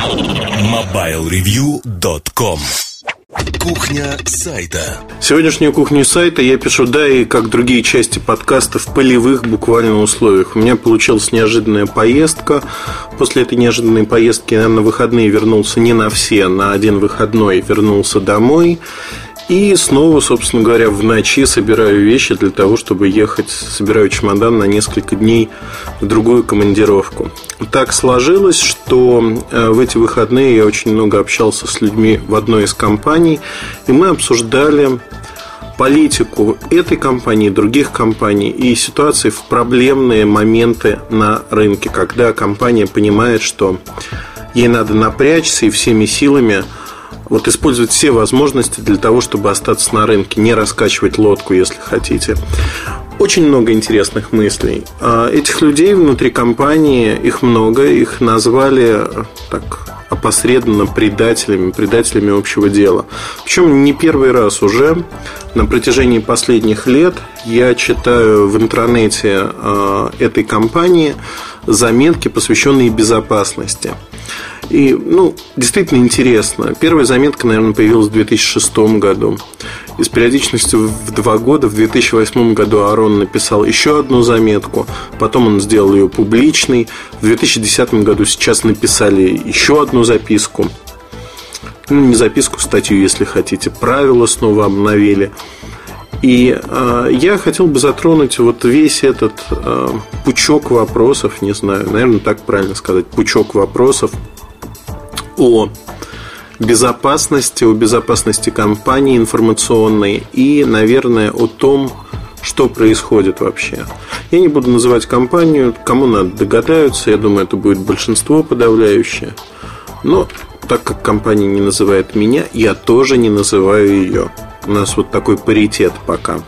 MobileReview.com Кухня сайта. Сегодняшнюю кухню сайта я пишу, да, и как другие части подкаста, в полевых буквально условиях. У меня получилась неожиданная поездка. После этой неожиданной поездки я на выходные вернулся не на все, на один выходной вернулся домой. И снова, собственно говоря, в ночи собираю вещи для того, чтобы ехать, собираю чемодан на несколько дней в другую командировку. Так сложилось, что э, в эти выходные я очень много общался с людьми в одной из компаний, и мы обсуждали политику этой компании, других компаний и ситуации в проблемные моменты на рынке, когда компания понимает, что ей надо напрячься и всеми силами – вот использовать все возможности для того, чтобы остаться на рынке, не раскачивать лодку, если хотите. Очень много интересных мыслей. А этих людей внутри компании, их много, их назвали так опосредованно предателями, предателями общего дела. Причем не первый раз уже. На протяжении последних лет я читаю в интернете а, этой компании заметки, посвященные безопасности. И, ну, действительно интересно. Первая заметка, наверное, появилась в 2006 году. И с периодичностью в два года, в 2008 году Арон написал еще одну заметку, потом он сделал ее публичной. В 2010 году сейчас написали еще одну записку. Ну, не записку, статью, если хотите. Правила снова обновили. И э, я хотел бы затронуть вот весь этот э, пучок вопросов, не знаю, наверное, так правильно сказать, пучок вопросов, о безопасности, о безопасности компании информационной и, наверное, о том, что происходит вообще. Я не буду называть компанию, кому надо догадаются, я думаю, это будет большинство подавляющее. Но так как компания не называет меня, я тоже не называю ее. У нас вот такой паритет пока.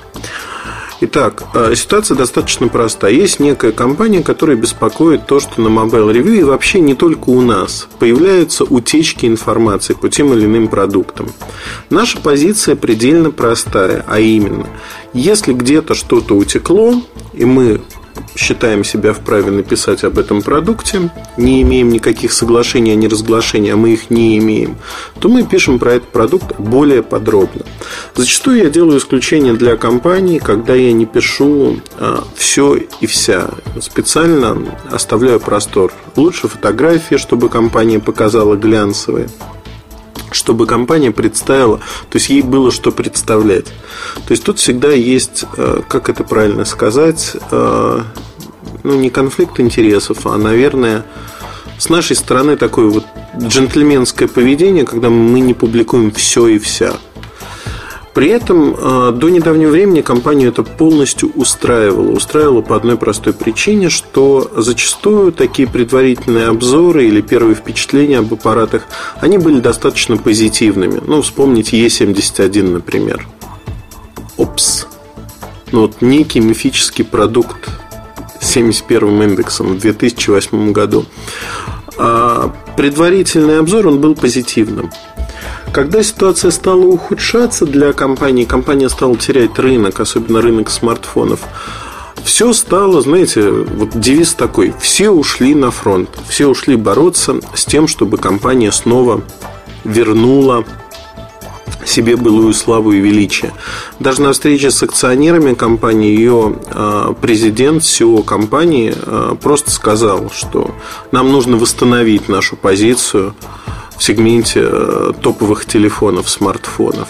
Итак, э, ситуация достаточно проста. Есть некая компания, которая беспокоит то, что на Mobile Review и вообще не только у нас появляются утечки информации по тем или иным продуктам. Наша позиция предельно простая, а именно, если где-то что-то утекло, и мы считаем себя вправе написать об этом продукте, не имеем никаких соглашений о неразглашении, а мы их не имеем, то мы пишем про этот продукт более подробно. Зачастую я делаю исключение для компаний, когда я не пишу а, все и вся. Специально оставляю простор. Лучше фотографии, чтобы компания показала глянцевые чтобы компания представила, то есть ей было что представлять. То есть тут всегда есть, а, как это правильно сказать, а, ну, не конфликт интересов, а, наверное, с нашей стороны такое вот джентльменское поведение, когда мы не публикуем все и вся. При этом э, до недавнего времени компанию это полностью устраивало. Устраивало по одной простой причине, что зачастую такие предварительные обзоры или первые впечатления об аппаратах, они были достаточно позитивными. Ну, вспомните E71, например. Опс. Ну, вот некий мифический продукт 71 индексом в 2008 году. А предварительный обзор он был позитивным. Когда ситуация стала ухудшаться для компании, компания стала терять рынок, особенно рынок смартфонов, все стало, знаете, вот девиз такой, все ушли на фронт, все ушли бороться с тем, чтобы компания снова вернула себе былую славу и величие. Даже на встрече с акционерами компании ее а, президент SEO компании а, просто сказал, что нам нужно восстановить нашу позицию в сегменте а, топовых телефонов, смартфонов.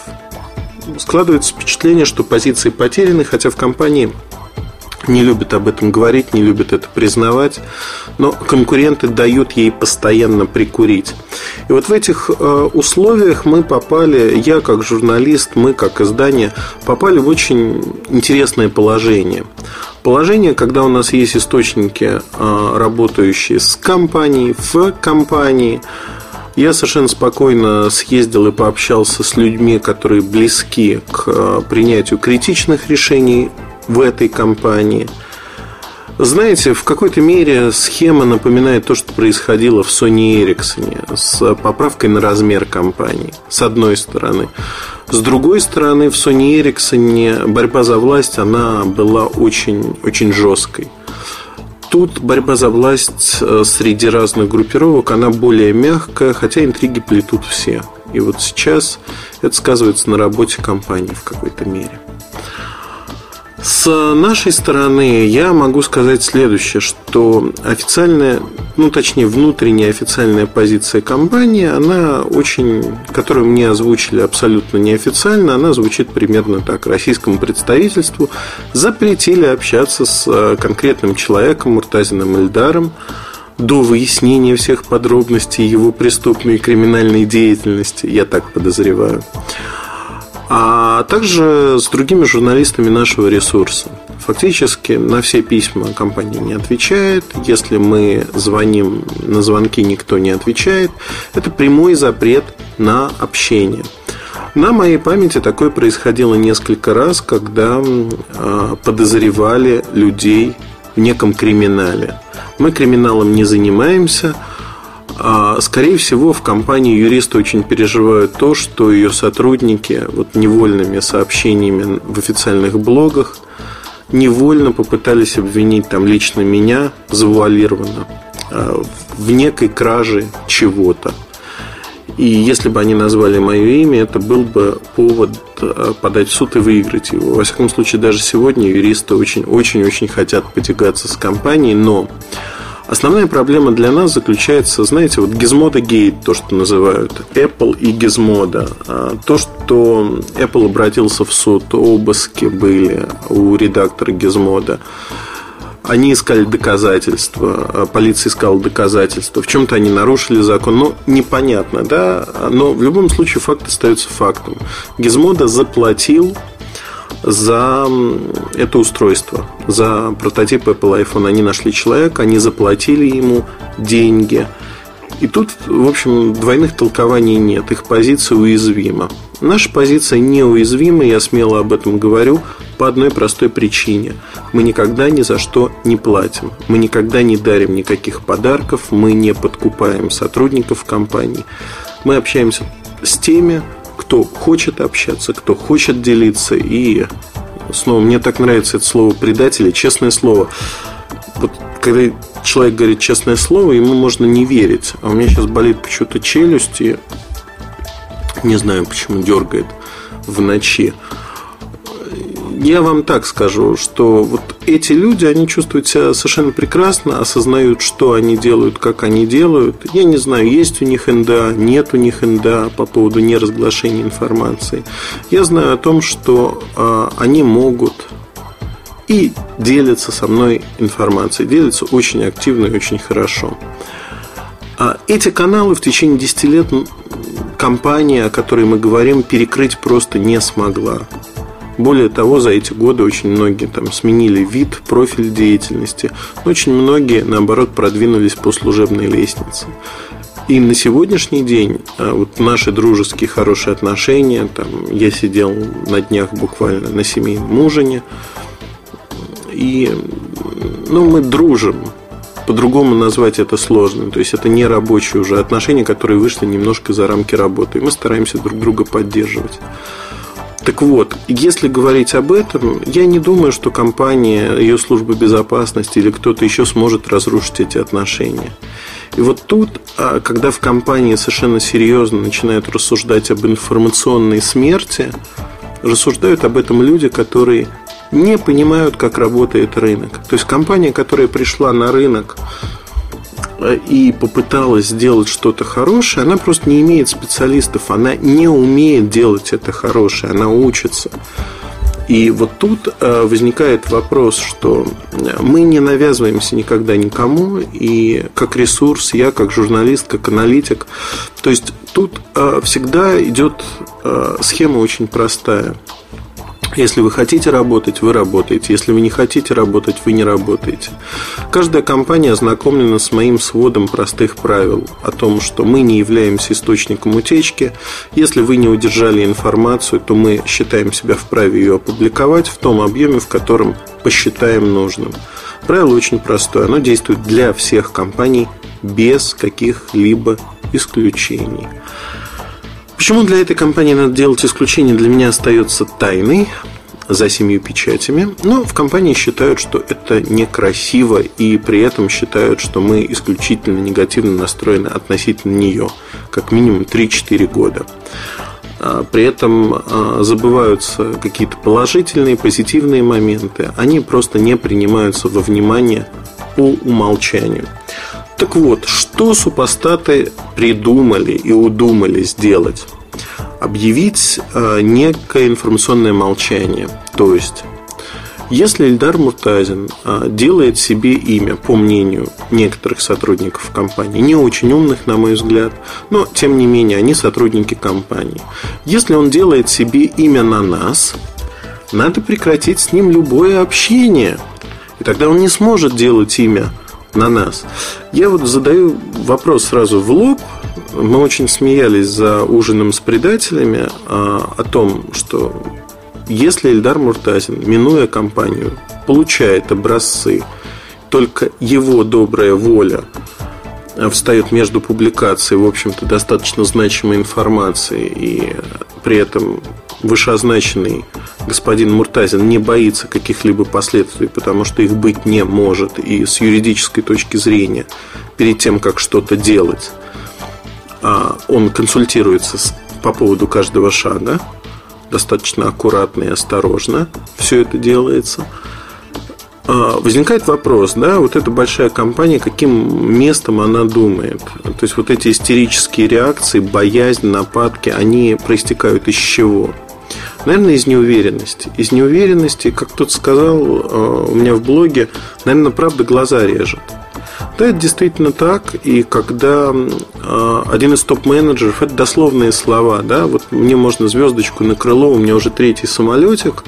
Складывается впечатление, что позиции потеряны, хотя в компании не любит об этом говорить, не любит это признавать, но конкуренты дают ей постоянно прикурить. И вот в этих э, условиях мы попали, я как журналист, мы как издание, попали в очень интересное положение. Положение, когда у нас есть источники, э, работающие с компанией, в компании, я совершенно спокойно съездил и пообщался с людьми, которые близки к э, принятию критичных решений в этой компании. Знаете, в какой-то мере схема напоминает то, что происходило в Sony Ericsson с поправкой на размер компании, с одной стороны. С другой стороны, в Sony Ericsson борьба за власть, она была очень, очень жесткой. Тут борьба за власть э, среди разных группировок, она более мягкая, хотя интриги плетут все. И вот сейчас это сказывается на работе компании в какой-то мере. С нашей стороны я могу сказать следующее, что официальная, ну точнее внутренняя официальная позиция компании, она очень, которую мне озвучили абсолютно неофициально, она звучит примерно так. Российскому представительству запретили общаться с э, конкретным человеком, Муртазиным Эльдаром, до выяснения всех подробностей его преступной и криминальной деятельности, я так подозреваю а также с другими журналистами нашего ресурса. Фактически на все письма компания не отвечает. Если мы звоним на звонки, никто не отвечает. Это прямой запрет на общение. На моей памяти такое происходило несколько раз, когда а, подозревали людей в неком криминале. Мы криминалом не занимаемся – скорее всего, в компании юристы очень переживают то, что ее сотрудники вот невольными сообщениями в официальных блогах невольно попытались обвинить там лично меня завуалированно а, в некой краже чего-то. И если бы они назвали мое имя, это был бы повод а, подать в суд и выиграть его. Во всяком случае, даже сегодня юристы очень-очень-очень хотят потягаться с компанией, но Основная проблема для нас заключается, знаете, вот Gizmodo Gate, то, что называют Apple и Gizmodo. А, то, что Apple обратился в суд, обыски были у редактора Gizmodo. Они искали доказательства, а полиция искала доказательства. В чем-то они нарушили закон. Ну, непонятно, да? Но в любом случае факт остается фактом. Gizmodo заплатил за это устройство, за прототип Apple iPhone. Они нашли человека, они заплатили ему деньги. И тут, в общем, двойных толкований нет. Их позиция уязвима. Наша позиция неуязвима, я смело об этом говорю, по одной простой причине. Мы никогда ни за что не платим. Мы никогда не дарим никаких подарков, мы не подкупаем сотрудников компании. Мы общаемся с теми, кто хочет общаться, кто хочет делиться. И снова, мне так нравится это слово предатели, честное слово. Вот когда человек говорит честное слово, ему можно не верить. А у меня сейчас болит почему-то челюсть и не знаю, почему дергает в ночи я вам так скажу, что вот эти люди, они чувствуют себя совершенно прекрасно, осознают, что они делают, как они делают. Я не знаю, есть у них НДА, нет у них НДА по поводу неразглашения информации. Я знаю о том, что э, они могут и делятся со мной информацией, делятся очень активно и очень хорошо. А эти каналы в течение 10 лет компания, о которой мы говорим, перекрыть просто не смогла. Более того, за эти годы очень многие там сменили вид, профиль деятельности. Очень многие, наоборот, продвинулись по служебной лестнице. И на сегодняшний день а, вот наши дружеские хорошие отношения, там, я сидел на днях буквально на семейном ужине, и ну, мы дружим. По-другому назвать это сложно. То есть это не рабочие уже отношения, которые вышли немножко за рамки работы. И мы стараемся друг друга поддерживать. Так вот, если говорить об этом, я не думаю, что компания, ее служба безопасности или кто-то еще сможет разрушить эти отношения. И вот тут, а, когда в компании совершенно серьезно начинают рассуждать об информационной смерти, рассуждают об этом люди, которые не понимают, как работает рынок. То есть компания, которая пришла на рынок и попыталась сделать что-то хорошее, она просто не имеет специалистов, она не умеет делать это хорошее, она учится. И вот тут э, возникает вопрос, что мы не навязываемся никогда никому, и как ресурс, я как журналист, как аналитик. То есть тут э, всегда идет э, схема очень простая. Если вы хотите работать, вы работаете. Если вы не хотите работать, вы не работаете. Каждая компания ознакомлена с моим сводом простых правил о том, что мы не являемся источником утечки. Если вы не удержали информацию, то мы считаем себя вправе ее опубликовать в том объеме, в котором посчитаем нужным. Правило очень простое. Оно действует для всех компаний без каких-либо исключений. Почему для этой компании надо делать исключение, для меня остается тайной. за семью печатями, но в компании считают, что это некрасиво и при этом считают, что мы исключительно негативно настроены относительно нее, как минимум 3-4 года. А, при этом а, забываются какие-то положительные, позитивные моменты. Они просто не принимаются во внимание по умолчанию. Так вот, что супостаты придумали и удумали сделать? Объявить а, некое информационное молчание. То есть если Эльдар Муртазин а, делает себе имя, по мнению некоторых сотрудников компании, не очень умных, на мой взгляд, но, тем не менее, они сотрудники компании. Если он делает себе имя на нас, надо прекратить с ним любое общение. И тогда он не сможет делать имя на нас. Я вот задаю вопрос сразу в лоб. Мы очень смеялись за ужином с предателями а, о том, что если Эльдар Муртазин, минуя компанию, получает образцы, только его добрая воля встает между публикацией, в общем-то, достаточно значимой информацией, и при этом вышеозначенный господин Муртазин не боится каких-либо последствий, потому что их быть не может, и с юридической точки зрения, перед тем, как что-то делать, а, он консультируется по поводу каждого шага, достаточно аккуратно и осторожно все это делается. А, возникает вопрос, да, вот эта большая компания, каким местом она думает? То есть вот эти истерические реакции, боязнь, нападки, они проистекают из чего? Наверное, из неуверенности. Из неуверенности, как кто-то сказал а, у меня в блоге, наверное, правда глаза режет. Да, это действительно так. И когда э, один из топ-менеджеров, это дословные слова, да, вот мне можно звездочку на крыло, у меня уже третий самолетик,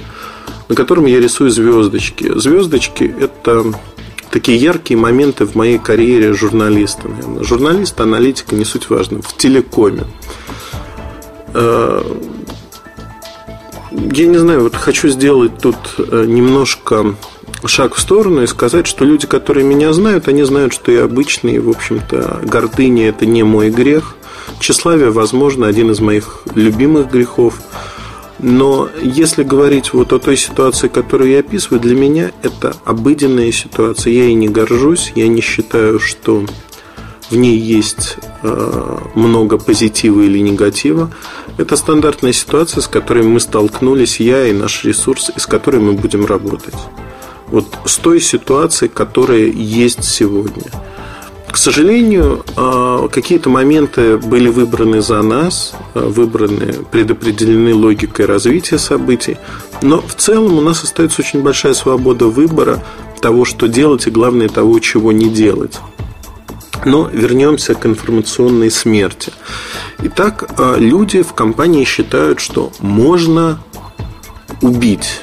на котором я рисую звездочки. Звездочки – это такие яркие моменты в моей карьере журналиста, наверное. Журналист, аналитика, не суть важно, в телекоме. Э, я не знаю, вот хочу сделать тут э, немножко шаг в сторону и сказать, что люди, которые меня знают, они знают, что я обычный, в общем-то, гордыня – это не мой грех. Тщеславие, возможно, один из моих любимых грехов. Но если говорить вот о той ситуации, которую я описываю, для меня это обыденная ситуация. Я ей не горжусь, я не считаю, что в ней есть э, много позитива или негатива. Это стандартная ситуация, с которой мы столкнулись, я и наш ресурс, и с которой мы будем работать вот с той ситуацией, которая есть сегодня. К сожалению, а, какие-то моменты были выбраны за нас, а, выбраны, предопределены логикой развития событий, но в целом у нас остается очень большая свобода выбора того, что делать, и главное того, чего не делать. Но вернемся к информационной смерти. Итак, а, люди в компании считают, что можно убить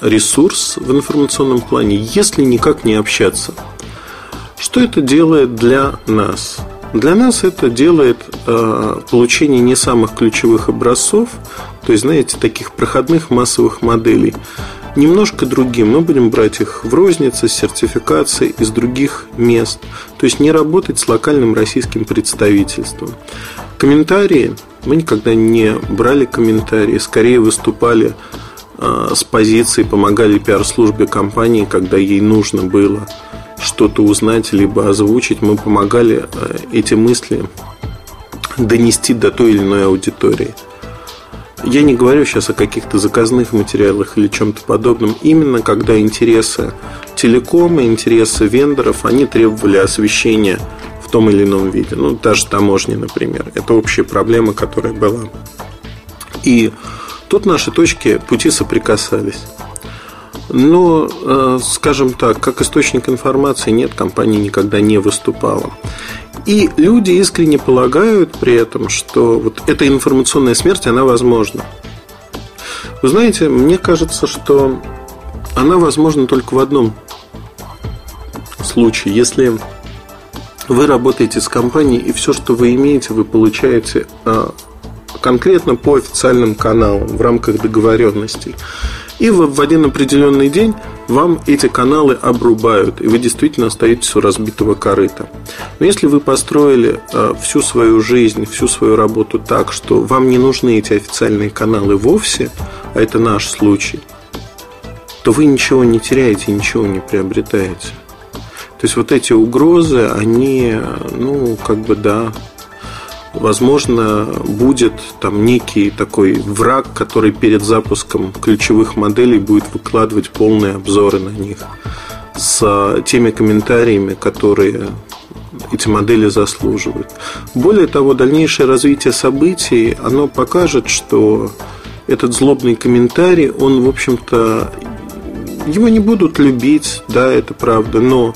ресурс в информационном плане, если никак не общаться. Что это делает для нас? Для нас это делает э, получение не самых ключевых образцов, то есть, знаете, таких проходных массовых моделей, немножко другим. Мы будем брать их в рознице, с сертификацией из других мест. То есть не работать с локальным российским представительством. Комментарии. Мы никогда не брали комментарии, скорее выступали Э, с позиции помогали пиар-службе компании, когда ей нужно было что-то узнать, либо озвучить. Мы помогали э, эти мысли донести до той или иной аудитории. Я не говорю сейчас о каких-то заказных материалах или чем-то подобном. Именно когда интересы телекома, интересы вендоров, они требовали освещения в том или ином виде. Ну, та же таможня, например. Это общая проблема, которая была. И Тут наши точки пути соприкасались. Но, э, скажем так, как источник информации нет, компания никогда не выступала. И люди искренне полагают при этом, что вот эта информационная смерть, она возможна. Вы знаете, мне кажется, что она возможна только в одном случае, если вы работаете с компанией, и все, что вы имеете, вы получаете э, конкретно по официальным каналам в рамках договоренностей. И в один определенный день вам эти каналы обрубают, и вы действительно остаетесь у разбитого корыта. Но если вы построили э, всю свою жизнь, всю свою работу так, что вам не нужны эти официальные каналы вовсе, а это наш случай, то вы ничего не теряете, ничего не приобретаете. То есть вот эти угрозы, они, ну, как бы, да, возможно, будет там некий такой враг, который перед запуском ключевых моделей будет выкладывать полные обзоры на них с теми комментариями, которые эти модели заслуживают. Более того, дальнейшее развитие событий, оно покажет, что этот злобный комментарий, он, в общем-то, его не будут любить, да, это правда, но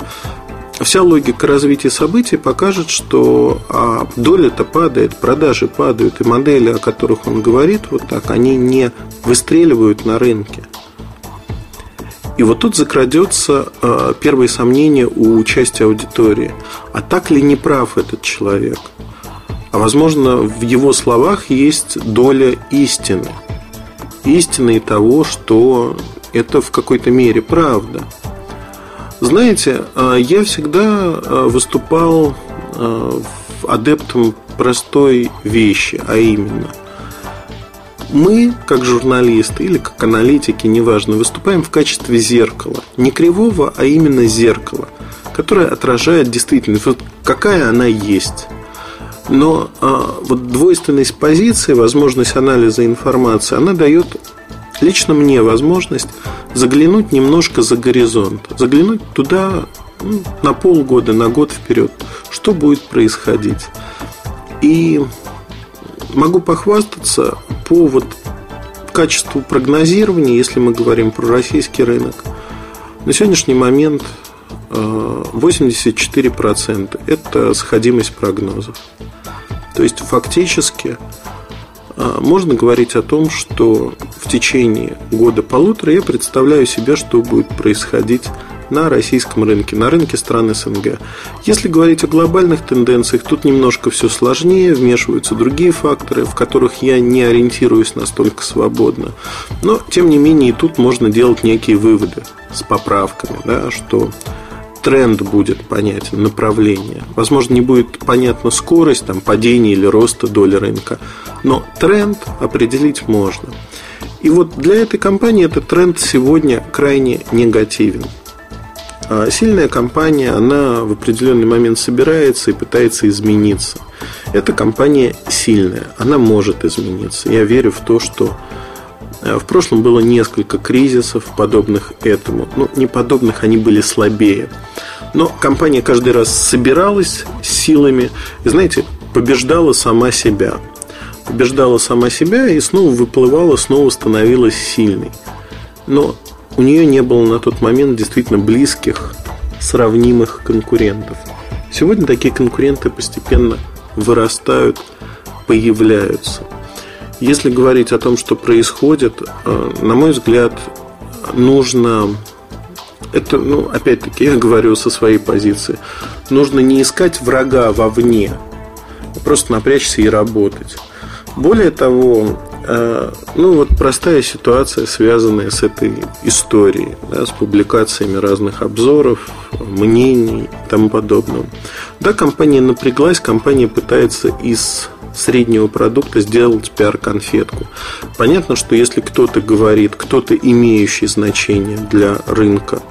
вся логика развития событий покажет, что а, доля-то падает, продажи падают, и модели, о которых он говорит, вот так, они не выстреливают на рынке. И вот тут закрадется э, первые сомнения у части аудитории. А так ли не прав этот человек? А возможно, в его словах есть доля истины. Истины того, что это в какой-то мере правда. Знаете, а, я всегда а, выступал а, адептом простой вещи, а именно мы, как журналисты или как аналитики, неважно, выступаем в качестве зеркала. Не кривого, а именно зеркала, которое отражает действительность, вот какая она есть. Но а, вот двойственность позиции, возможность анализа информации, она дает лично мне возможность заглянуть немножко за горизонт, заглянуть туда ну, на полгода, на год вперед, что будет происходить. И могу похвастаться по вот качеству прогнозирования, если мы говорим про российский рынок, на сегодняшний момент 84% э, это сходимость прогнозов. То есть фактически можно говорить о том, что в течение года-полутора я представляю себе, что будет происходить на российском рынке, на рынке стран СНГ. Если говорить о глобальных тенденциях, тут немножко все сложнее, вмешиваются другие факторы, в которых я не ориентируюсь настолько свободно. Но, тем не менее, и тут можно делать некие выводы с поправками, да, что тренд будет понятен, направление. Возможно, не будет понятна скорость там, падения или роста доли рынка, но тренд определить можно. И вот для этой компании этот тренд сегодня крайне негативен. А сильная компания, она в определенный момент собирается и пытается измениться. Эта компания сильная, она может измениться. Я верю в то, что в прошлом было несколько кризисов, подобных этому. Ну, не подобных, они были слабее. Но компания каждый раз собиралась силами и, знаете, побеждала сама себя. Побеждала сама себя и снова выплывала, снова становилась сильной. Но у нее не было на тот момент действительно близких, сравнимых конкурентов. Сегодня такие конкуренты постепенно вырастают, появляются. Если говорить о том, что происходит, э, на мой взгляд, нужно это, ну, опять-таки, я говорю со своей позиции. Нужно не искать врага вовне, а просто напрячься и работать. Более того, э, ну вот простая ситуация, связанная с этой историей, да, с публикациями разных обзоров, мнений и тому подобного. Да, компания напряглась, компания пытается из среднего продукта сделать пиар-конфетку. Понятно, что если кто-то говорит, кто-то имеющий значение для рынка,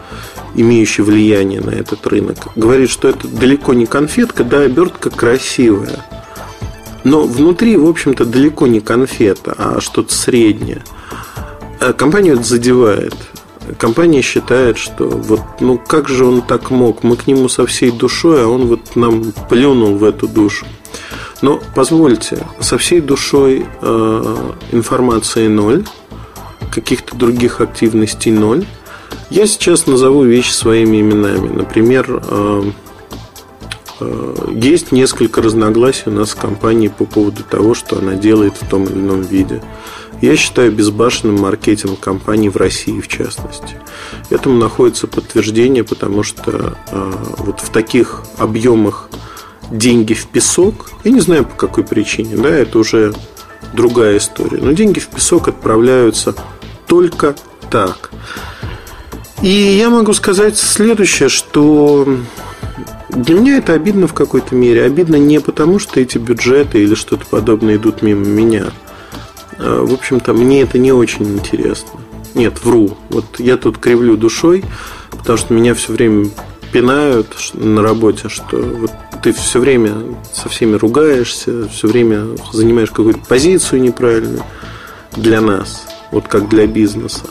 имеющий влияние на этот рынок, говорит, что это далеко не конфетка, да, обертка красивая. Но внутри, в общем-то, далеко не конфета, а что-то среднее. Э, компанию это задевает. Компания считает, что вот, ну как же он так мог? Мы к нему со всей душой, а он вот нам плюнул в эту душу. Но позвольте, со всей душой э, информации ноль, каких-то других активностей ноль. Я сейчас назову вещи своими именами. Например, э, э, есть несколько разногласий у нас в компании по поводу того, что она делает в том или ином виде. Я считаю безбашенным маркетинг компании в России, в частности. Этому находится подтверждение, потому что э, вот в таких объемах деньги в песок. Я не знаю по какой причине, да, это уже другая история. Но деньги в песок отправляются только так. И я могу сказать следующее, что для меня это обидно в какой-то мере. Обидно не потому, что эти бюджеты или что-то подобное идут мимо меня. А, в общем-то, мне это не очень интересно. Нет, вру. Вот я тут кривлю душой, потому что меня все время пинают на работе, что вот ты все время со всеми ругаешься, все время занимаешь какую-то позицию неправильную для нас, вот как для бизнеса.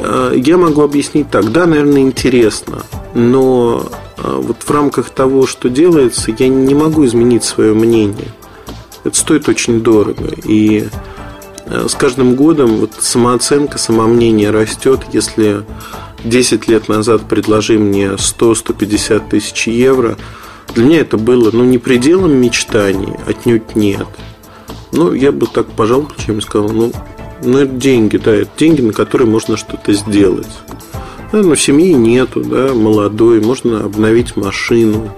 А, я могу объяснить так. Да, наверное, интересно, но а, вот в рамках того, что делается, я не могу изменить свое мнение. Это стоит очень дорого. И а, с каждым годом вот самооценка, самомнение растет. Если 10 лет назад предложи мне 100-150 тысяч евро, для меня это было ну, не пределом мечтаний, отнюдь нет. Ну, я бы так пожал плечами сказал, ну, ну, это деньги, да, это деньги, на которые можно что-то сделать. Да, но семьи нету, да, молодой, можно обновить машину,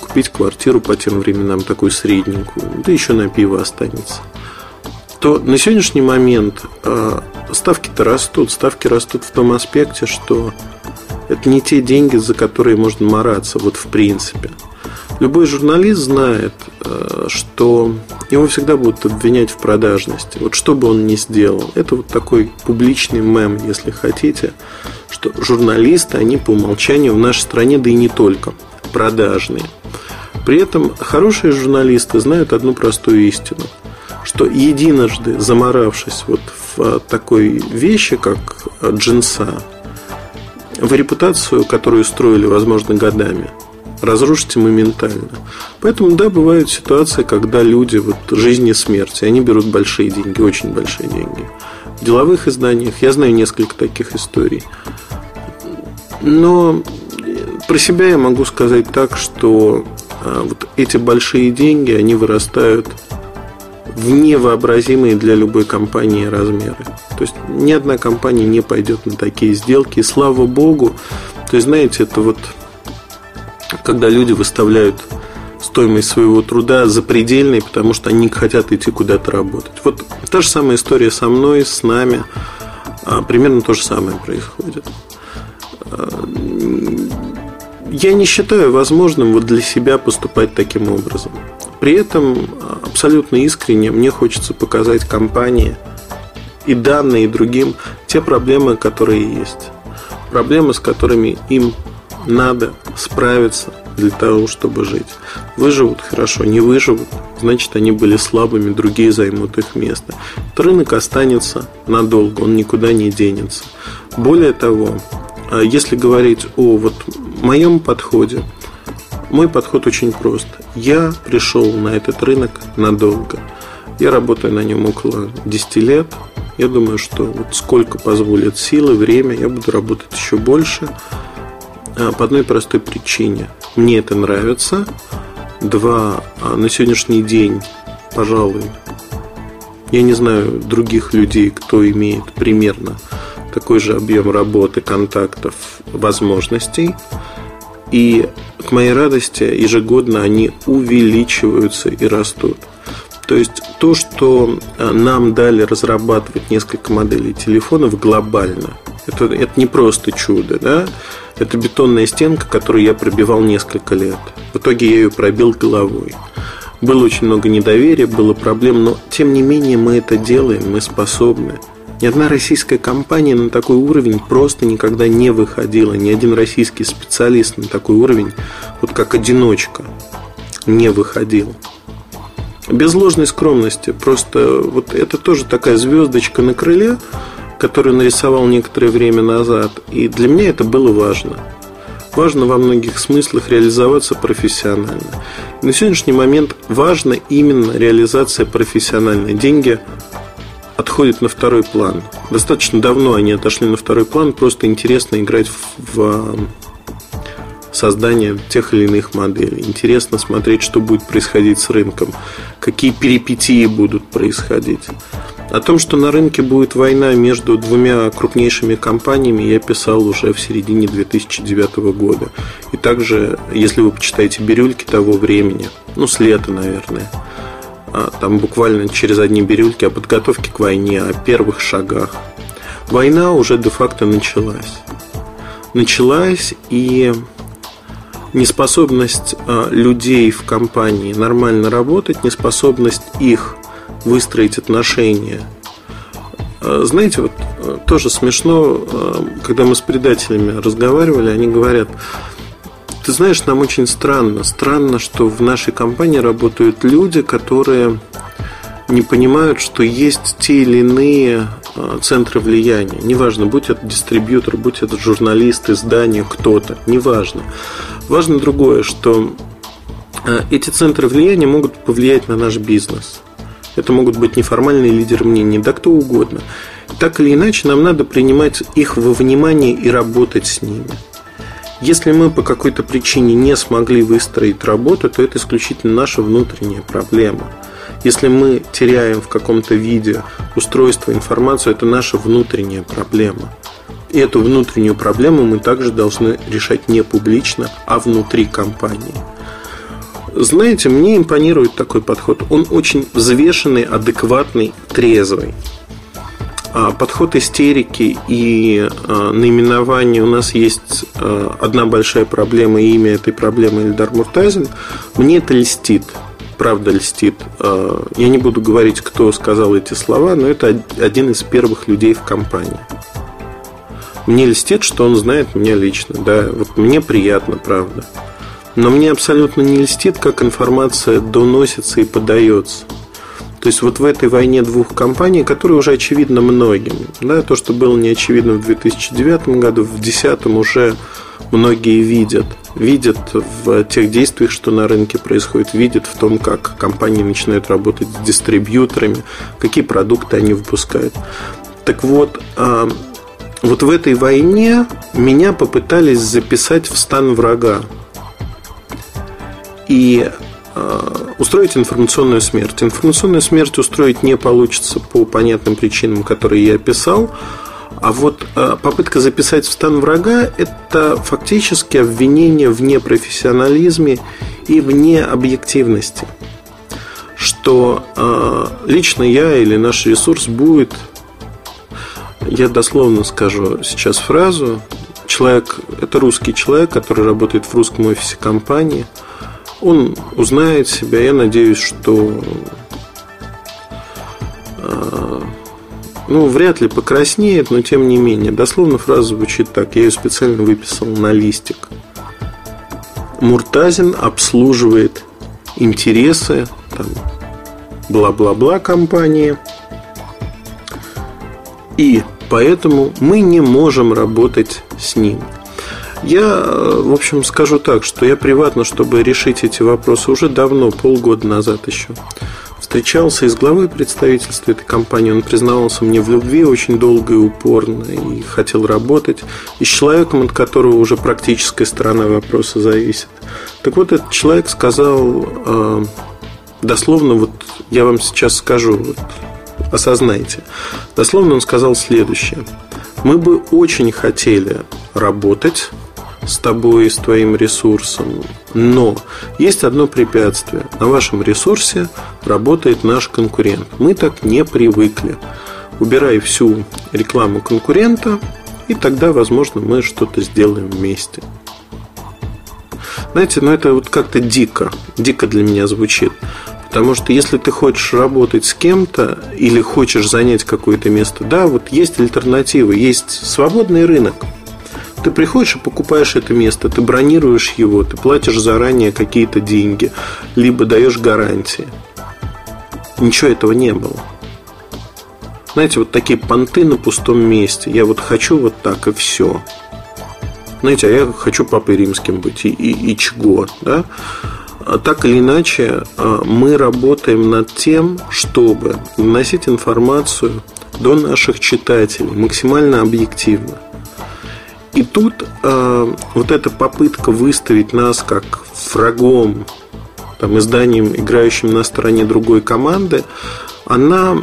купить квартиру по тем временам такую средненькую, да еще на пиво останется. То на сегодняшний момент э, ставки-то растут, ставки растут в том аспекте, что это не те деньги, за которые можно мараться, вот в принципе. Любой журналист знает, э, что его всегда будут обвинять в продажности. Вот что бы он ни сделал. Это вот такой публичный мем, если хотите, что журналисты, они по умолчанию в нашей стране, да и не только, продажные. При этом хорошие журналисты знают одну простую истину, что единожды заморавшись вот в такой вещи, как джинса, в репутацию, которую строили, возможно, годами – разрушите моментально. Поэтому, да, бывают ситуации, когда люди, вот жизнь и смерть, они берут большие деньги, очень большие деньги. В деловых изданиях я знаю несколько таких историй. Но про себя я могу сказать так, что а, вот эти большие деньги, они вырастают в невообразимые для любой компании размеры. То есть ни одна компания не пойдет на такие сделки. И слава богу, то есть, знаете, это вот когда люди выставляют стоимость своего труда запредельной, потому что они хотят идти куда-то работать. Вот та же самая история со мной, с нами. А, примерно то же самое происходит. Я не считаю возможным вот для себя поступать таким образом. При этом абсолютно искренне мне хочется показать компании и данные, и другим те проблемы, которые есть. Проблемы, с которыми им надо справиться для того, чтобы жить. Выживут хорошо, не выживут, значит они были слабыми, другие займут их место. Этот рынок останется надолго, он никуда не денется. Более того, если говорить о вот моем подходе, мой подход очень прост. Я пришел на этот рынок надолго. Я работаю на нем около 10 лет. Я думаю, что вот сколько позволит силы, время, я буду работать еще больше. А, по одной простой причине. Мне это нравится. Два, а, на сегодняшний день, пожалуй, я не знаю других людей, кто имеет примерно такой же объем работы, контактов, возможностей. И к моей радости ежегодно они увеличиваются и растут. То есть то, что а, нам дали разрабатывать несколько моделей телефонов глобально, это, это не просто чудо, да? Это бетонная стенка, которую я пробивал несколько лет. В итоге я ее пробил головой. Было очень много недоверия, было проблем, но тем не менее мы это делаем, мы способны. Ни одна российская компания на такой уровень просто никогда не выходила. Ни один российский специалист на такой уровень, вот как одиночка, не выходил. Без ложной скромности. Просто вот это тоже такая звездочка на крыле, которую нарисовал некоторое время назад. И для меня это было важно. Важно во многих смыслах реализоваться профессионально. На сегодняшний момент важна именно реализация профессиональной. Деньги отходят на второй план. Достаточно давно они отошли на второй план. Просто интересно играть в создание тех или иных моделей. Интересно смотреть, что будет происходить с рынком, какие перипетии будут происходить. О том, что на рынке будет война между двумя крупнейшими компаниями, я писал уже в середине 2009 года. И также, если вы почитаете бирюльки того времени, ну, с лета, наверное, там буквально через одни бирюльки о подготовке к войне, о первых шагах. Война уже де-факто началась. Началась, и неспособность а, людей в компании нормально работать, неспособность их выстроить отношения Э, знаете, вот тоже смешно, когда мы с предателями разговаривали, они говорят, ты знаешь, нам очень странно. Странно, что в нашей компании работают люди, которые не понимают, что есть те или иные центры влияния. Неважно, будь это дистрибьютор, будь это журналист, издание, кто-то, неважно. Важно другое, что эти центры влияния могут повлиять на наш бизнес. Это могут быть неформальные лидеры мнений, да кто угодно. Так или иначе, нам надо принимать их во внимание и работать с ними. Если мы по какой-то причине не смогли выстроить работу, то это исключительно наша внутренняя проблема. Если мы теряем в каком-то виде устройство, информацию, это наша внутренняя проблема. И эту внутреннюю проблему мы также должны решать не публично, а внутри компании. Знаете, мне импонирует такой подход. Он очень взвешенный, адекватный, трезвый. А подход истерики и а, наименование у нас есть а, одна большая проблема, и имя этой проблемы Эльдар Муртазин. Мне это льстит, правда льстит. Я не буду говорить, кто сказал эти слова, но это один из первых людей в компании. Мне льстит, что он знает меня лично. Да, вот мне приятно, правда. Но мне абсолютно не льстит, как информация доносится и подается. То есть вот в этой войне двух компаний, которая уже очевидно многим, да, то, что было не очевидно в 2009 году, в 2010 уже многие видят. Видят в тех действиях, что на рынке происходит, видят в том, как компании начинают работать с дистрибьюторами, какие продукты они выпускают. Так вот, а, вот в этой войне меня попытались записать в стан врага и устроить информационную смерть. Информационную смерть устроить не получится по понятным причинам, которые я описал. А вот э, попытка записать в стан врага – это фактически обвинение в непрофессионализме и в необъективности. Что э, лично я или наш ресурс будет, я дословно скажу сейчас фразу, человек, это русский человек, который работает в русском офисе компании – он узнает себя. Я надеюсь, что а, ну, вряд ли покраснеет, но тем не менее. Дословно фраза звучит так. Я ее специально выписал на листик. Муртазин обслуживает интересы там, бла-бла-бла компании. И поэтому мы не можем работать с ним. Я, в общем, скажу так, что я приватно, чтобы решить эти вопросы, уже давно, полгода назад еще, встречался и с главой представительства этой компании. Он признавался мне в любви очень долго и упорно и хотел работать. И с человеком, от которого уже практическая сторона вопроса зависит. Так вот, этот человек сказал, э, дословно, вот я вам сейчас скажу, вот, осознайте. Дословно он сказал следующее. Мы бы очень хотели работать с тобой и с твоим ресурсом. Но есть одно препятствие. На вашем ресурсе работает наш конкурент. Мы так не привыкли. Убирай всю рекламу конкурента, и тогда, возможно, мы что-то сделаем вместе. Знаете, ну это вот как-то дико, дико для меня звучит. Потому что если ты хочешь работать с кем-то или хочешь занять какое-то место, да, вот есть альтернативы, есть свободный рынок – ты приходишь и покупаешь это место, ты бронируешь его, ты платишь заранее какие-то деньги, либо даешь гарантии. Ничего этого не было. Знаете, вот такие понты на пустом месте. Я вот хочу вот так и все. Знаете, а я хочу папой римским быть и, и, и чего, да? А так или иначе, а, мы работаем над тем, чтобы носить информацию до наших читателей максимально объективно – и тут э, вот эта попытка выставить нас как врагом, там, изданием, играющим на стороне другой команды, она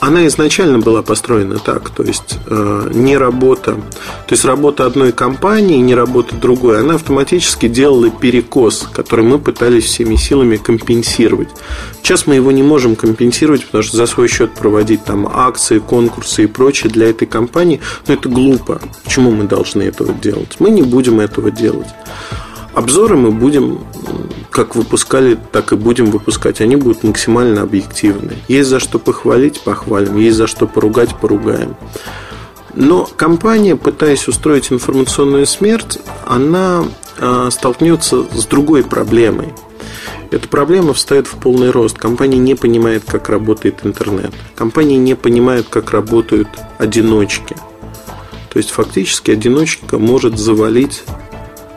она изначально была построена так, то есть э, не работа, то есть работа одной компании, не работа другой, она автоматически делала перекос, который мы пытались всеми силами компенсировать. Сейчас мы его не можем компенсировать, потому что за свой счет проводить там акции, конкурсы и прочее для этой компании, но это глупо. Почему мы должны этого делать? Мы не будем этого делать. Обзоры мы будем как выпускали, так и будем выпускать. Они будут максимально объективны. Есть за что похвалить – похвалим. Есть за что поругать – поругаем. Но компания, пытаясь устроить информационную смерть, она э, столкнется с другой проблемой. Эта проблема встает в полный рост. Компания не понимает, как работает интернет. Компания не понимает, как работают одиночки. То есть фактически одиночка может завалить,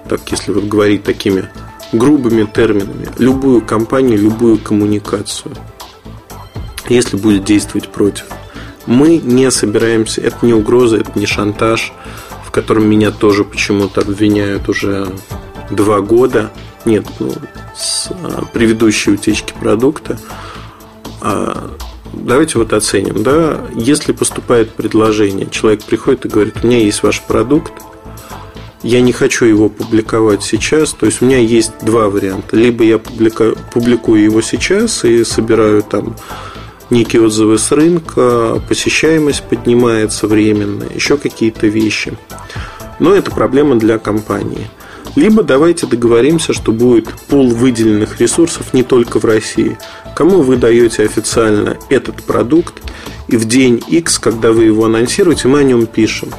так если вот говорить такими грубыми терминами, любую компанию, любую коммуникацию, если будет действовать против. Мы не собираемся, это не угроза, это не шантаж, в котором меня тоже почему-то обвиняют уже два года. Нет, ну, с а, предыдущей утечки продукта. А, давайте вот оценим, да, если поступает предложение, человек приходит и говорит, у меня есть ваш продукт, я не хочу его публиковать сейчас. То есть у меня есть два варианта. Либо я публика... публикую его сейчас и собираю там некие отзывы с рынка, посещаемость поднимается временно, еще какие-то вещи. Но это проблема для компании. Либо давайте договоримся, что будет пул выделенных ресурсов не только в России. Кому вы даете официально этот продукт, и в день X, когда вы его анонсируете, мы о нем пишем.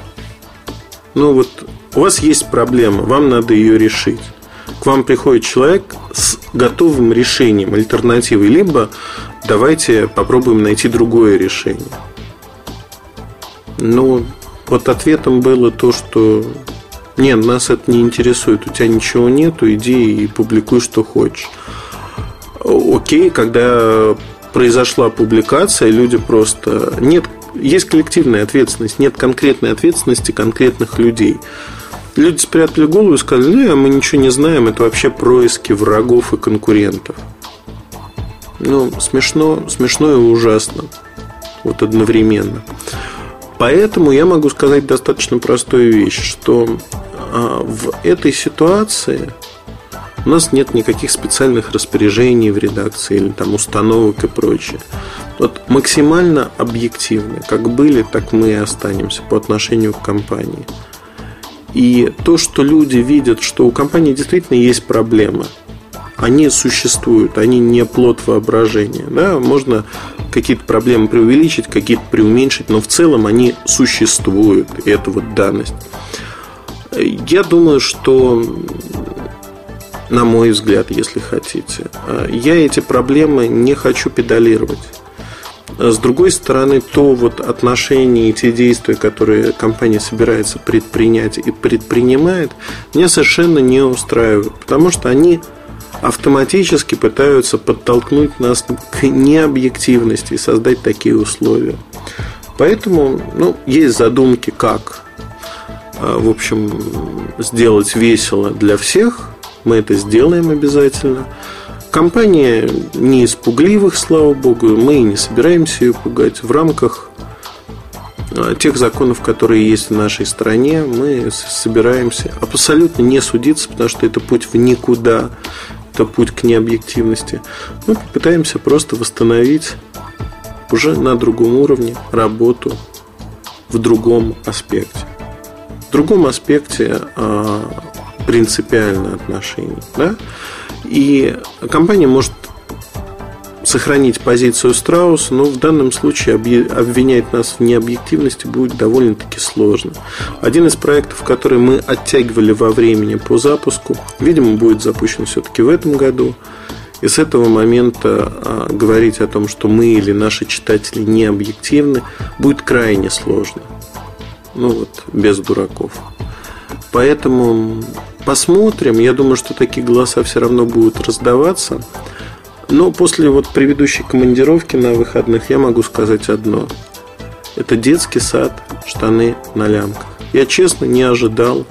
Ну вот у вас есть проблема, вам надо ее решить. К вам приходит человек с готовым решением, альтернативой, либо давайте попробуем найти другое решение. Ну, вот ответом было то, что нет, нас это не интересует, у тебя ничего нету, иди и публикуй, что хочешь. Окей, когда произошла публикация, люди просто... Нет, есть коллективная ответственность, нет конкретной ответственности конкретных людей. Люди спрятали голову и сказали, ну, мы ничего не знаем, это вообще происки врагов и конкурентов. Ну, смешно, смешно и ужасно. Вот одновременно. Поэтому я могу сказать достаточно простую вещь, что а, в этой ситуации у нас нет никаких специальных распоряжений в редакции или там установок и прочее. Вот максимально объективны. Как были, так мы и останемся по отношению к компании. И то, что люди видят, что у компании действительно есть проблемы, они существуют, они не плод воображения. Да? Можно какие-то проблемы преувеличить, какие-то преуменьшить, но в целом они существуют, и это вот данность. Я думаю, что, на мой взгляд, если хотите, я эти проблемы не хочу педалировать. С другой стороны, то вот отношение и те действия, которые компания собирается предпринять и предпринимает, меня совершенно не устраивают, потому что они автоматически пытаются подтолкнуть нас к необъективности и создать такие условия. Поэтому ну, есть задумки, как а, в общем, сделать весело для всех. Мы это сделаем обязательно. Компания не из пугливых, слава богу, мы не собираемся ее пугать. В рамках а, тех законов, которые есть в нашей стране, мы собираемся абсолютно не судиться, потому что это путь в никуда, это путь к необъективности. Мы попытаемся просто восстановить уже на другом уровне работу в другом аспекте. В другом аспекте а, принципиально отношений. Да? И компания может сохранить позицию Страуса, но в данном случае обвинять нас в необъективности будет довольно-таки сложно. Один из проектов, который мы оттягивали во времени по запуску, видимо, будет запущен все-таки в этом году. И с этого момента а, говорить о том, что мы или наши читатели не объективны, будет крайне сложно. Ну вот, без дураков. Поэтому Посмотрим. Я думаю, что такие голоса все равно будут раздаваться. Но после вот предыдущей командировки на выходных я могу сказать одно. Это детский сад, штаны на лямках. Я честно не ожидал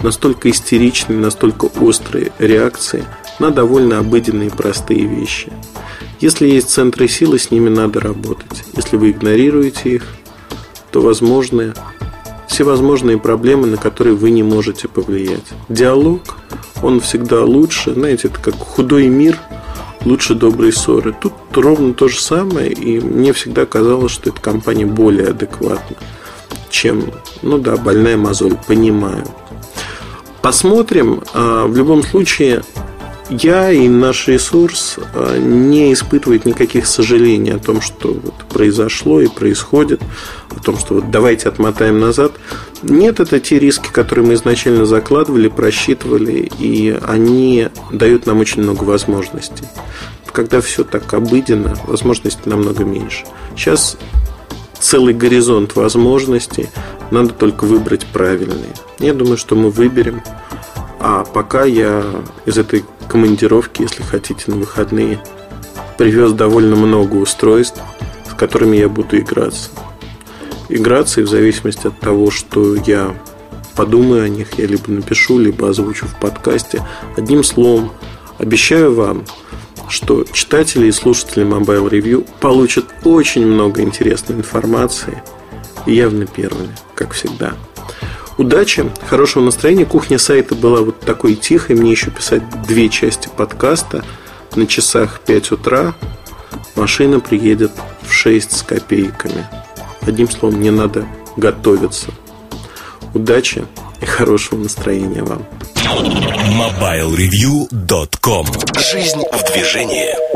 настолько истеричной, настолько острой реакции на довольно обыденные простые вещи. Если есть центры силы, с ними надо работать. Если вы игнорируете их, то возможны всевозможные проблемы, на которые вы не можете повлиять. Диалог, он всегда лучше, знаете, это как худой мир, лучше доброй ссоры. Тут ровно то же самое, и мне всегда казалось, что эта компания более адекватна, чем, ну да, больная мозоль, понимаю. Посмотрим. А, в любом случае, я и наш ресурс э, не испытывает никаких сожалений о том, что вот произошло и происходит, о том, что вот давайте отмотаем назад. Нет, это те риски, которые мы изначально закладывали, просчитывали, и они дают нам очень много возможностей. Когда все так обыденно, возможностей намного меньше. Сейчас целый горизонт возможностей, надо только выбрать правильные. Я думаю, что мы выберем. А пока я из этой командировки, если хотите, на выходные, привез довольно много устройств, с которыми я буду играться. Играться и в зависимости от того, что я подумаю о них, я либо напишу, либо озвучу в подкасте. Одним словом, обещаю вам, что читатели и слушатели Mobile Review получат очень много интересной информации явно первыми, как всегда. Удачи, хорошего настроения. Кухня сайта была вот такой тихой. Мне еще писать две части подкаста. На часах 5 утра машина приедет в 6 с копейками. Одним словом, мне надо готовиться. Удачи и хорошего настроения вам. MobileReview.com Жизнь в движении.